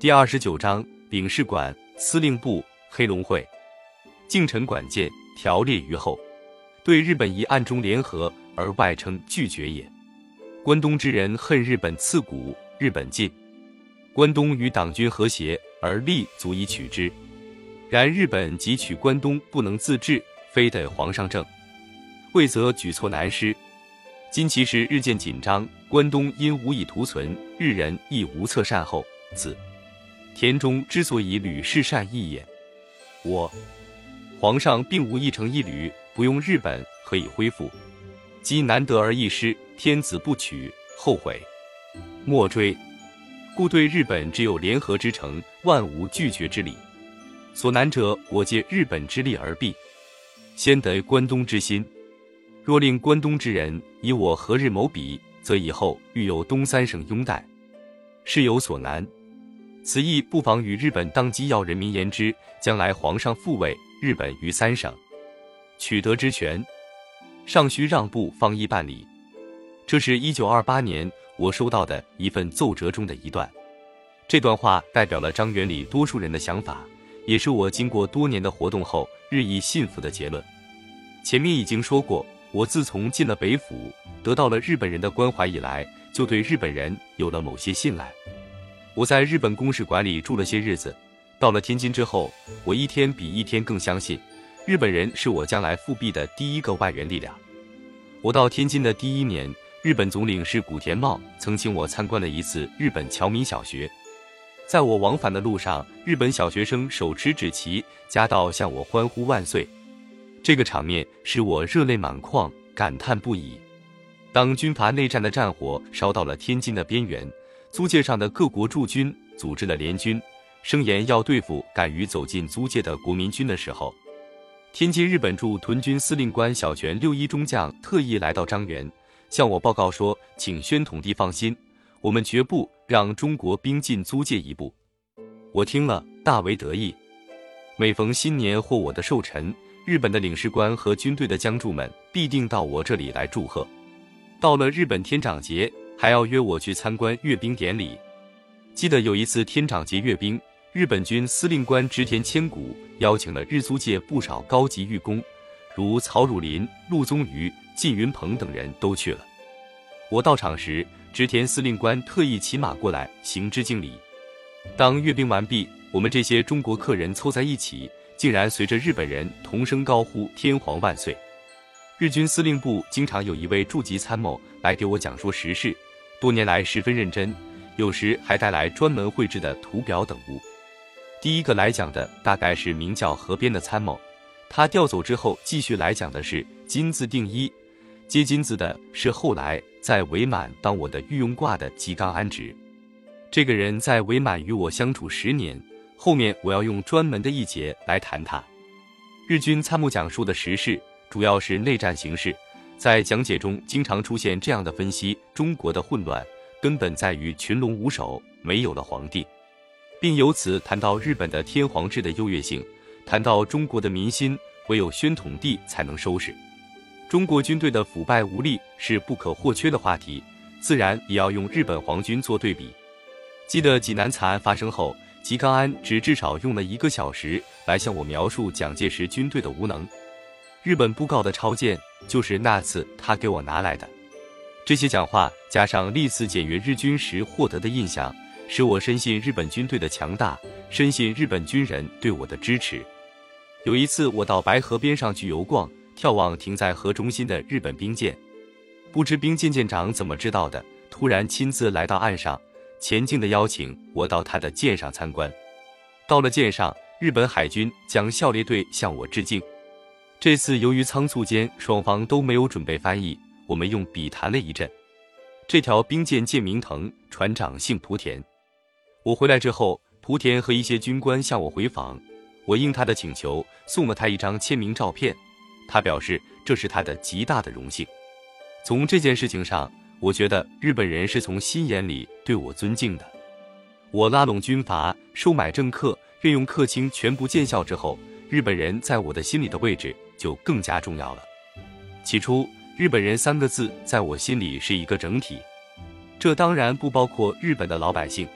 第二十九章领事馆、司令部、黑龙会、敬臣管见条列于后。对日本一暗中联合而外称拒绝也。关东之人恨日本刺骨，日本近。关东与党军和谐，而力足以取之。然日本即取关东不能自治，非得皇上正，未则举措难施。今其实日渐紧张，关东因无以图存，日人亦无策善后，此田中之所以屡试善意也。我皇上并无一城一旅，不用日本可以恢复。即难得而易失，天子不取，后悔莫追。故对日本只有联合之诚，万无拒绝之理。所难者，我借日本之力而避，先得关东之心。若令关东之人以我和日谋比，则以后欲有东三省拥戴，事有所难。此意不妨与日本当机要人民言之，将来皇上复位，日本于三省取得之权，尚需让步方易办理。这是一九二八年我收到的一份奏折中的一段。这段话代表了张元礼多数人的想法。也是我经过多年的活动后日益信服的结论。前面已经说过，我自从进了北府，得到了日本人的关怀以来，就对日本人有了某些信赖。我在日本公使馆里住了些日子，到了天津之后，我一天比一天更相信，日本人是我将来复辟的第一个外援力量。我到天津的第一年，日本总领事古田茂曾请我参观了一次日本侨民小学。在我往返的路上，日本小学生手持纸旗，夹道向我欢呼万岁。这个场面使我热泪满眶，感叹不已。当军阀内战的战火烧到了天津的边缘，租界上的各国驻军组织了联军，声言要对付敢于走进租界的国民军的时候，天津日本驻屯军司令官小泉六一中将特意来到张园，向我报告说：“请宣统帝放心，我们绝不。”让中国兵进租界一步，我听了大为得意。每逢新年或我的寿辰，日本的领事官和军队的将驻们必定到我这里来祝贺。到了日本天长节，还要约我去参观阅兵典礼。记得有一次天长节阅兵，日本军司令官植田千古邀请了日租界不少高级御工，如曹汝霖、陆宗舆、靳云鹏等人都去了。我到场时。植田司令官特意骑马过来行之敬礼。当阅兵完毕，我们这些中国客人凑在一起，竟然随着日本人同声高呼“天皇万岁”。日军司令部经常有一位驻级参谋来给我讲说时事，多年来十分认真，有时还带来专门绘制的图表等物。第一个来讲的大概是名叫河边的参谋，他调走之后继续来讲的是金字定一，接金字的是后来。在伪满当我的御用挂的吉冈安直，这个人在伪满与我相处十年。后面我要用专门的一节来谈他。日军参谋讲述的时事主要是内战形势，在讲解中经常出现这样的分析：中国的混乱根本在于群龙无首，没有了皇帝，并由此谈到日本的天皇制的优越性，谈到中国的民心唯有宣统帝才能收拾。中国军队的腐败无力是不可或缺的话题，自然也要用日本皇军做对比。记得济南惨案发生后，吉冈安只至少用了一个小时来向我描述蒋介石军队的无能。日本布告的抄件就是那次他给我拿来的。这些讲话加上历次检阅日军时获得的印象，使我深信日本军队的强大，深信日本军人对我的支持。有一次，我到白河边上去游逛。眺望停在河中心的日本兵舰，不知兵舰舰长怎么知道的，突然亲自来到岸上，前进的邀请我到他的舰上参观。到了舰上，日本海军将校列队向我致敬。这次由于仓促间双方都没有准备翻译，我们用笔谈了一阵。这条兵舰舰名腾，船长姓莆田。我回来之后，莆田和一些军官向我回访，我应他的请求，送了他一张签名照片。他表示这是他的极大的荣幸。从这件事情上，我觉得日本人是从心眼里对我尊敬的。我拉拢军阀，收买政客，任用客卿，全部见效之后，日本人在我的心里的位置就更加重要了。起初，日本人三个字在我心里是一个整体，这当然不包括日本的老百姓。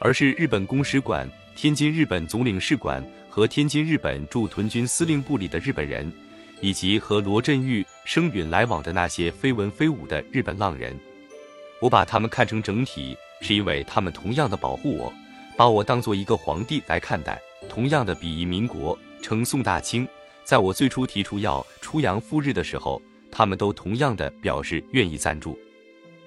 而是日本公使馆、天津日本总领事馆和天津日本驻屯军司令部里的日本人，以及和罗振玉、声允来往的那些非文非武的日本浪人。我把他们看成整体，是因为他们同样的保护我，把我当做一个皇帝来看待，同样的鄙夷民国，称宋大清。在我最初提出要出洋赴日的时候，他们都同样的表示愿意赞助。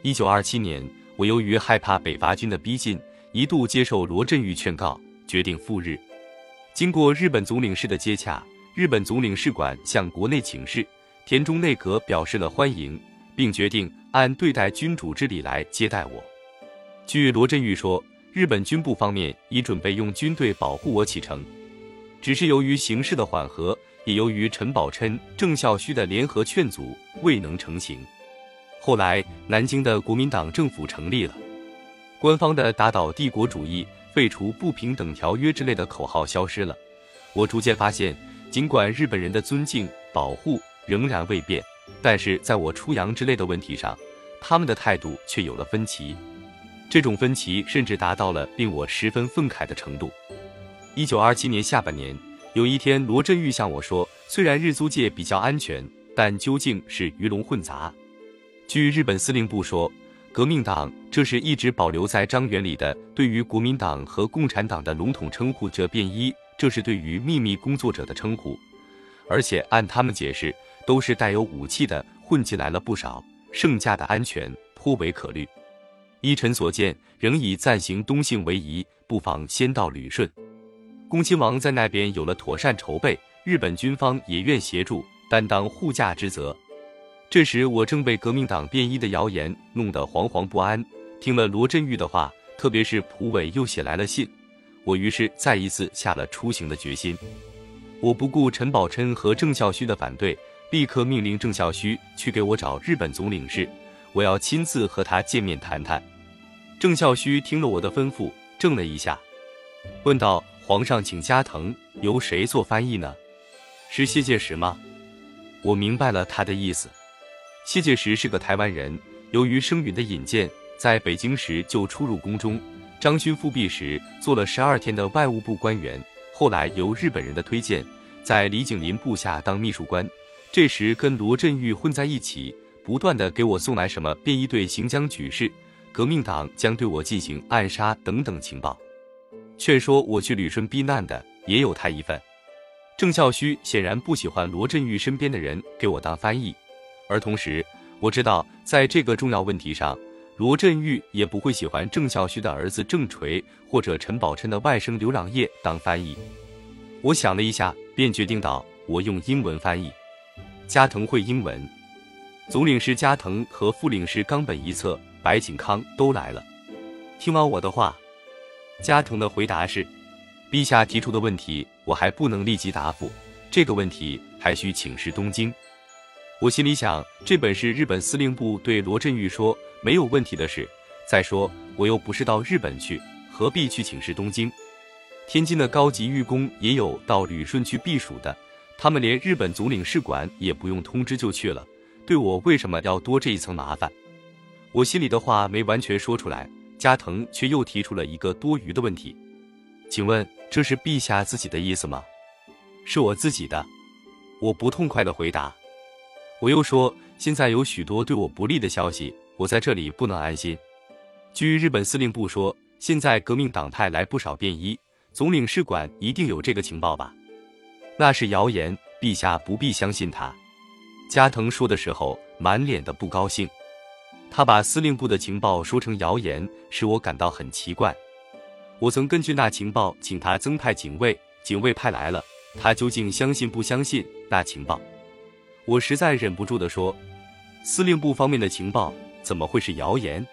一九二七年，我由于害怕北伐军的逼近。一度接受罗振玉劝告，决定赴日。经过日本总领事的接洽，日本总领事馆向国内请示，田中内阁表示了欢迎，并决定按对待君主之礼来接待我。据罗振玉说，日本军部方面已准备用军队保护我启程，只是由于形势的缓和，也由于陈宝琛、郑孝胥的联合劝阻，未能成行。后来，南京的国民党政府成立了。官方的打倒帝国主义、废除不平等条约之类的口号消失了。我逐渐发现，尽管日本人的尊敬、保护仍然未变，但是在我出洋之类的问题上，他们的态度却有了分歧。这种分歧甚至达到了令我十分愤慨的程度。一九二七年下半年，有一天，罗振玉向我说：“虽然日租界比较安全，但究竟是鱼龙混杂。”据日本司令部说。革命党，这是一直保留在张元里的对于国民党和共产党的笼统称呼。这便衣，这是对于秘密工作者的称呼，而且按他们解释，都是带有武器的，混进来了不少。剩下的安全颇为可虑。依臣所见，仍以暂行东幸为宜，不妨先到旅顺。恭亲王在那边有了妥善筹备，日本军方也愿协助，担当护驾之责。这时我正被革命党便衣的谣言弄得惶惶不安。听了罗振玉的话，特别是蒲伟又写来了信，我于是再一次下了出行的决心。我不顾陈宝琛和郑孝胥的反对，立刻命令郑孝胥去给我找日本总领事，我要亲自和他见面谈谈。郑孝胥听了我的吩咐，怔了一下，问道：“皇上请加藤，由谁做翻译呢？是谢介石吗？”我明白了他的意思。谢介石是个台湾人，由于声允的引荐，在北京时就出入宫中。张勋复辟时做了十二天的外务部官员，后来由日本人的推荐，在李景林部下当秘书官。这时跟罗振玉混在一起，不断的给我送来什么便衣队行将举事、革命党将对我进行暗杀等等情报。劝说我去旅顺避难的也有他一份。郑孝胥显然不喜欢罗振玉身边的人给我当翻译。而同时，我知道在这个重要问题上，罗振玉也不会喜欢郑孝胥的儿子郑垂或者陈宝琛的外甥刘朗业当翻译。我想了一下，便决定到我用英文翻译。加藤会英文，总领事加藤和副领事冈本一策、白景康都来了。听完我的话，加藤的回答是：陛下提出的问题，我还不能立即答复，这个问题还需请示东京。我心里想，这本是日本司令部对罗振玉说没有问题的事。再说，我又不是到日本去，何必去请示东京？天津的高级御工也有到旅顺去避暑的，他们连日本总领事馆也不用通知就去了，对我为什么要多这一层麻烦？我心里的话没完全说出来，加藤却又提出了一个多余的问题：请问这是陛下自己的意思吗？是我自己的。我不痛快的回答。我又说，现在有许多对我不利的消息，我在这里不能安心。据日本司令部说，现在革命党派来不少便衣，总领事馆一定有这个情报吧？那是谣言，陛下不必相信他。加藤说的时候，满脸的不高兴。他把司令部的情报说成谣言，使我感到很奇怪。我曾根据那情报请他增派警卫，警卫派来了，他究竟相信不相信那情报？我实在忍不住地说：“司令部方面的情报怎么会是谣言？”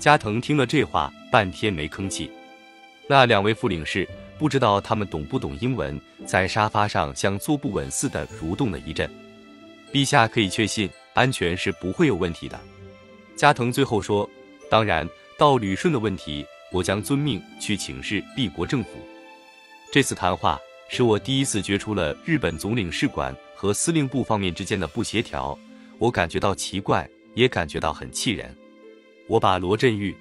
加藤听了这话，半天没吭气。那两位副领事不知道他们懂不懂英文，在沙发上像坐不稳似的蠕动了一阵。陛下可以确信，安全是不会有问题的。加藤最后说：“当然，到旅顺的问题，我将遵命去请示帝国政府。”这次谈话使我第一次觉出了日本总领事馆。和司令部方面之间的不协调，我感觉到奇怪，也感觉到很气人。我把罗振玉、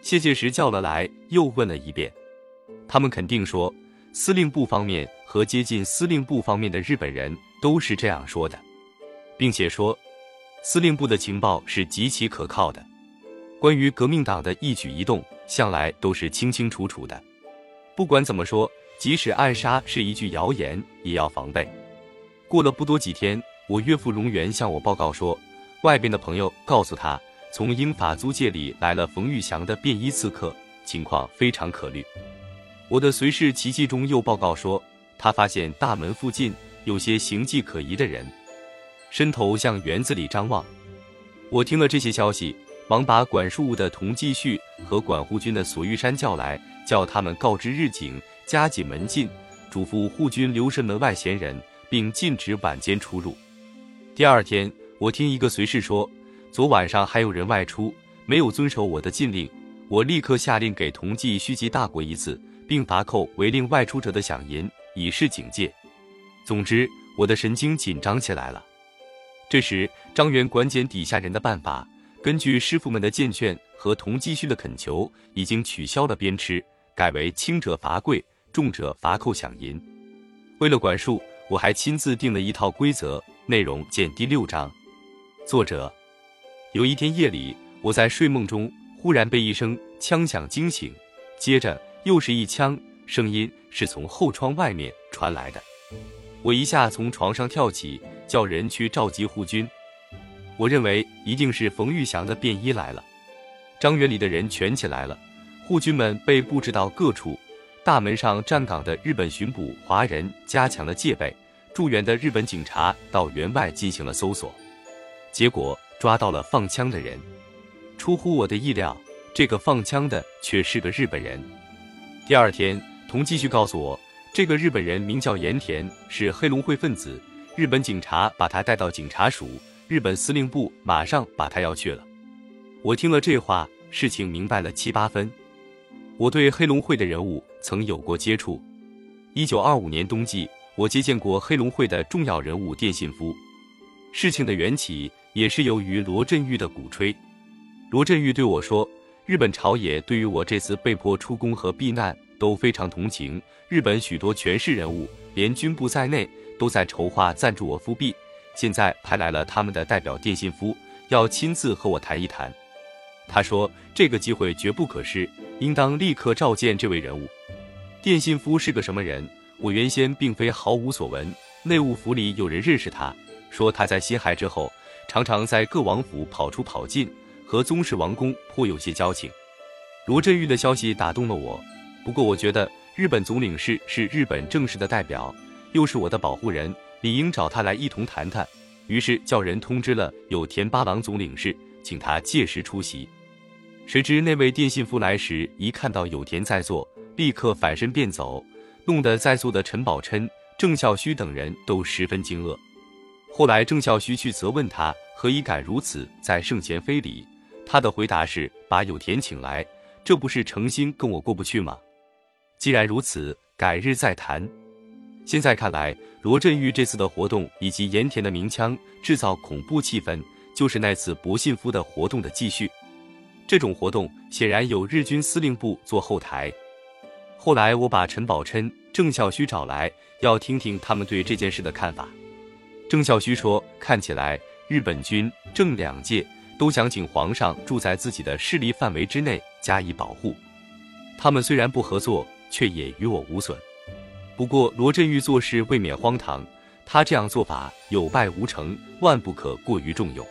谢介石叫了来，又问了一遍。他们肯定说，司令部方面和接近司令部方面的日本人都是这样说的，并且说，司令部的情报是极其可靠的，关于革命党的一举一动，向来都是清清楚楚的。不管怎么说，即使暗杀是一句谣言，也要防备。过了不多几天，我岳父荣源向我报告说，外边的朋友告诉他，从英法租界里来了冯玉祥的便衣刺客，情况非常可虑。我的随侍奇迹中又报告说，他发现大门附近有些形迹可疑的人，伸头向园子里张望。我听了这些消息，忙把管束务的童继续和管护军的索玉山叫来，叫他们告知日警，加紧门禁，嘱咐护军留神门外闲人，并禁止晚间出入。第二天，我听一个随侍说，昨晚上还有人外出，没有遵守我的禁令，我立刻下令给同济虚集大过一次。并罚扣违令外出者的饷银，以示警戒。总之，我的神经紧张起来了。这时，张元管检底下人的办法，根据师傅们的荐劝和同继续的恳求，已经取消了鞭笞，改为轻者罚跪，重者罚扣饷银。为了管束，我还亲自定了一套规则，内容见第六章。作者：有一天夜里，我在睡梦中忽然被一声枪响惊醒，接着。又是一枪，声音是从后窗外面传来的。我一下从床上跳起，叫人去召集护军。我认为一定是冯玉祥的便衣来了。张园里的人全起来了，护军们被布置到各处。大门上站岗的日本巡捕华人加强了戒备，驻园的日本警察到园外进行了搜索，结果抓到了放枪的人。出乎我的意料，这个放枪的却是个日本人。第二天，童继续告诉我，这个日本人名叫盐田，是黑龙会分子。日本警察把他带到警察署，日本司令部马上把他要去了。我听了这话，事情明白了七八分。我对黑龙会的人物曾有过接触。一九二五年冬季，我接见过黑龙会的重要人物电信夫。事情的缘起也是由于罗振玉的鼓吹。罗振玉对我说。日本朝野对于我这次被迫出宫和避难都非常同情。日本许多权势人物，连军部在内，都在筹划赞助我复辟。现在派来了他们的代表电信夫，要亲自和我谈一谈。他说这个机会绝不可失，应当立刻召见这位人物。电信夫是个什么人？我原先并非毫无所闻。内务府里有人认识他，说他在辛亥之后，常常在各王府跑出跑进。和宗室王公颇有些交情，罗振玉的消息打动了我。不过我觉得日本总领事是日本正式的代表，又是我的保护人，理应找他来一同谈谈。于是叫人通知了有田八郎总领事，请他届时出席。谁知那位电信夫来时，一看到有田在座，立刻反身便走，弄得在座的陈宝琛、郑孝胥等人都十分惊愕。后来郑孝胥去责问他，何以敢如此在圣前非礼？他的回答是：“把有田请来，这不是诚心跟我过不去吗？既然如此，改日再谈。”现在看来，罗振玉这次的活动以及盐田的鸣枪制造恐怖气氛，就是那次博信夫的活动的继续。这种活动显然有日军司令部做后台。后来我把陈宝琛、郑孝胥找来，要听听他们对这件事的看法。郑孝胥说：“看起来日本军正两届。”都想请皇上住在自己的势力范围之内加以保护。他们虽然不合作，却也与我无损。不过罗振玉做事未免荒唐，他这样做法有败无成，万不可过于重用。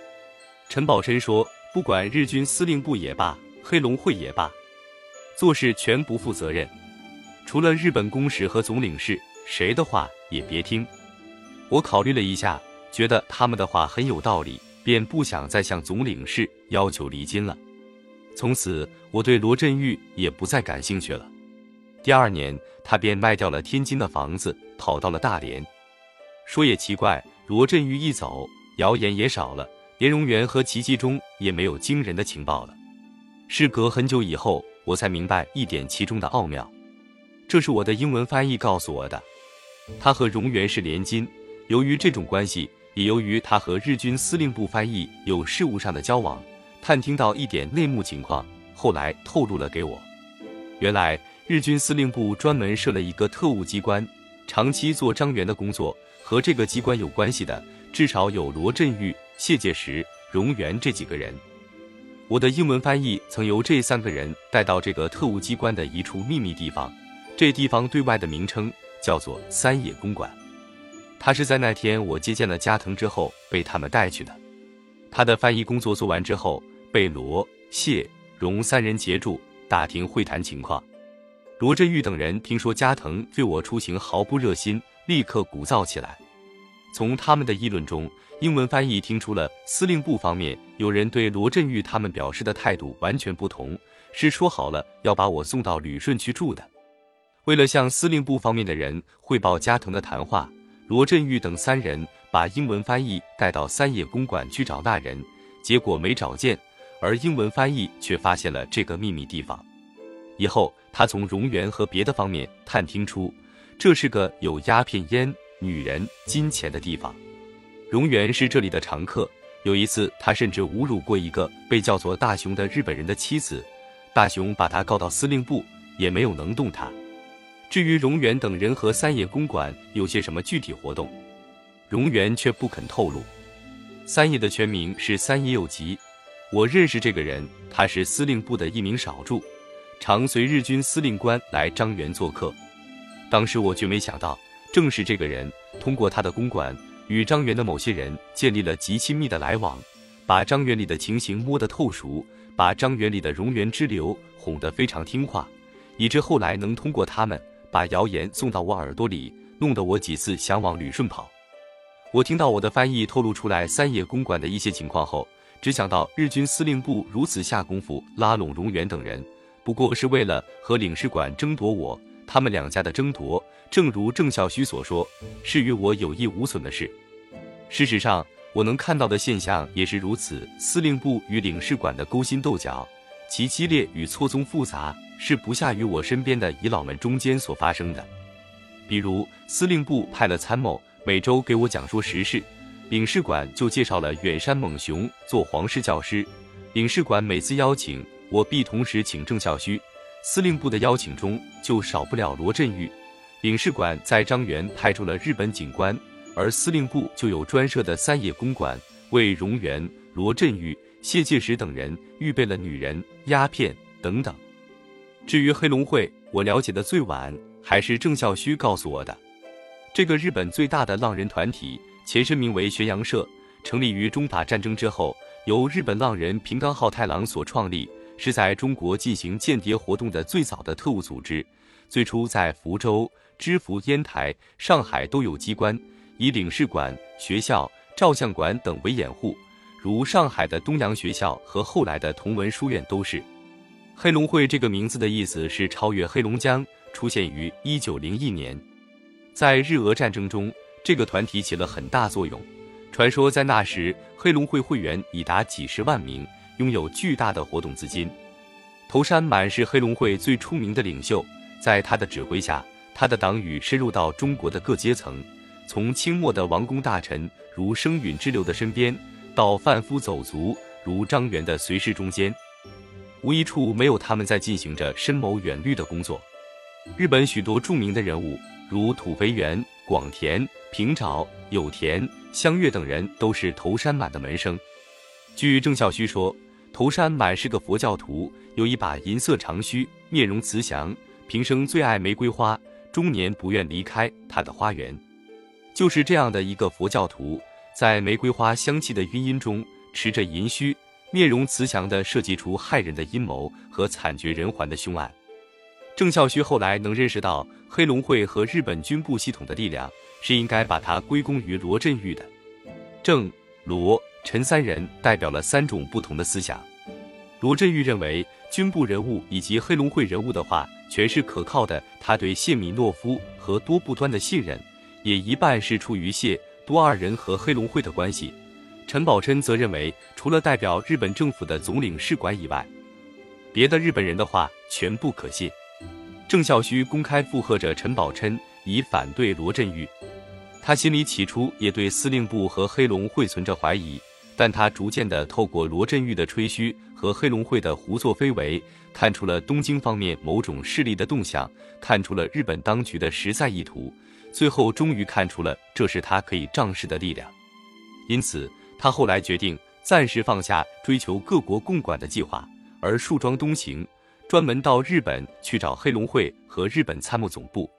陈宝琛说：“不管日军司令部也罢，黑龙会也罢，做事全不负责任。除了日本公使和总领事，谁的话也别听。”我考虑了一下，觉得他们的话很有道理。便不想再向总领事要求离京了。从此，我对罗振玉也不再感兴趣了。第二年，他便卖掉了天津的房子，跑到了大连。说也奇怪，罗振玉一走，谣言也少了，连荣元和奇迹中也没有惊人的情报了。事隔很久以后，我才明白一点其中的奥妙。这是我的英文翻译告诉我的。他和荣源是连襟，由于这种关系。也由于他和日军司令部翻译有事务上的交往，探听到一点内幕情况，后来透露了给我。原来日军司令部专门设了一个特务机关，长期做张元的工作。和这个机关有关系的，至少有罗振玉、谢介石、荣源这几个人。我的英文翻译曾由这三个人带到这个特务机关的一处秘密地方，这地方对外的名称叫做三野公馆。他是在那天我接见了加藤之后被他们带去的。他的翻译工作做完之后，被罗、谢、荣三人截住，打听会谈情况。罗振玉等人听说加藤对我出行毫不热心。立刻鼓噪起来。从他们的议论中，英文翻译听出了司令部方面有人对罗振玉他们表示的态度完全不同，是说好了要把我送到旅顺去住的。为了向司令部方面的人汇报加藤的谈话，罗振玉等三人把英文翻译带到三野公馆去找那人，结果没找见，而英文翻译却发现了这个秘密地方。以后，他从荣源和别的方面探听出。这是个有鸦片烟、女人、金钱的地方。荣源是这里的常客。有一次，他甚至侮辱过一个被叫做大雄的日本人的妻子。大雄把他告到司令部，也没有能动他。至于荣源等人和三野公馆有些什么具体活动，荣源却不肯透露。三野的全名是三野有吉，我认识这个人，他是司令部的一名少助，常随日军司令官来张园做客。当时我却没想到，正是这个人通过他的公馆，与张园的某些人建立了极亲密的来往，把张园里的情形摸得透熟，把张园里的荣源之流哄得非常听话，以致后来能通过他们把谣言送到我耳朵里，弄得我几次想往旅顺跑。我听到我的翻译透露出来三野公馆的一些情况后，只想到日军司令部如此下功夫拉拢荣源等人，不过是为了和领事馆争夺我。他们两家的争夺，正如郑孝胥所说，是与我有益无损的事。事实上，我能看到的现象也是如此。司令部与领事馆的勾心斗角，其激烈与错综复杂，是不下于我身边的遗老们中间所发生的。比如，司令部派了参谋每周给我讲说时事，领事馆就介绍了远山猛雄做皇室教师。领事馆每次邀请我，必同时请郑孝胥。司令部的邀请中就少不了罗振玉，领事馆在张园派出了日本警官，而司令部就有专设的三野公馆，为荣源、罗振玉、谢介石等人预备了女人、鸦片等等。至于黑龙会，我了解的最晚还是郑孝胥告诉我的。这个日本最大的浪人团体，前身名为玄阳社，成立于中法战争之后，由日本浪人平冈浩太郎所创立。是在中国进行间谍活动的最早的特务组织，最初在福州、知府、烟台、上海都有机关，以领事馆、学校、照相馆等为掩护，如上海的东洋学校和后来的同文书院都是。黑龙会这个名字的意思是超越黑龙江，出现于一九零一年，在日俄战争中，这个团体起了很大作用。传说在那时，黑龙会会员已达几十万名。拥有巨大的活动资金，头山满是黑龙会最出名的领袖，在他的指挥下，他的党羽深入到中国的各阶层，从清末的王公大臣如生允之流的身边，到贩夫走卒如张元的随侍中间，无一处没有他们在进行着深谋远虑的工作。日本许多著名的人物，如土肥原、广田、平沼、有田、香月等人，都是头山满的门生。据郑孝胥说，头山满是个佛教徒，有一把银色长须，面容慈祥，平生最爱玫瑰花，终年不愿离开他的花园。就是这样的一个佛教徒，在玫瑰花香气的余音中，持着银须，面容慈祥地设计出害人的阴谋和惨绝人寰的凶案。郑孝胥后来能认识到黑龙会和日本军部系统的力量，是应该把它归功于罗振玉的。郑罗。陈三人代表了三种不同的思想。罗振玉认为，军部人物以及黑龙会人物的话全是可靠的，他对谢米诺夫和多布端的信任，也一半是出于谢多二人和黑龙会的关系。陈宝琛则认为，除了代表日本政府的总领事馆以外，别的日本人的话全不可信。郑孝胥公开附和着陈宝琛，以反对罗振玉。他心里起初也对司令部和黑龙会存着怀疑。但他逐渐的透过罗振玉的吹嘘和黑龙会的胡作非为，看出了东京方面某种势力的动向，看出了日本当局的实在意图，最后终于看出了这是他可以仗势的力量。因此，他后来决定暂时放下追求各国共管的计划，而树桩东行，专门到日本去找黑龙会和日本参谋总部。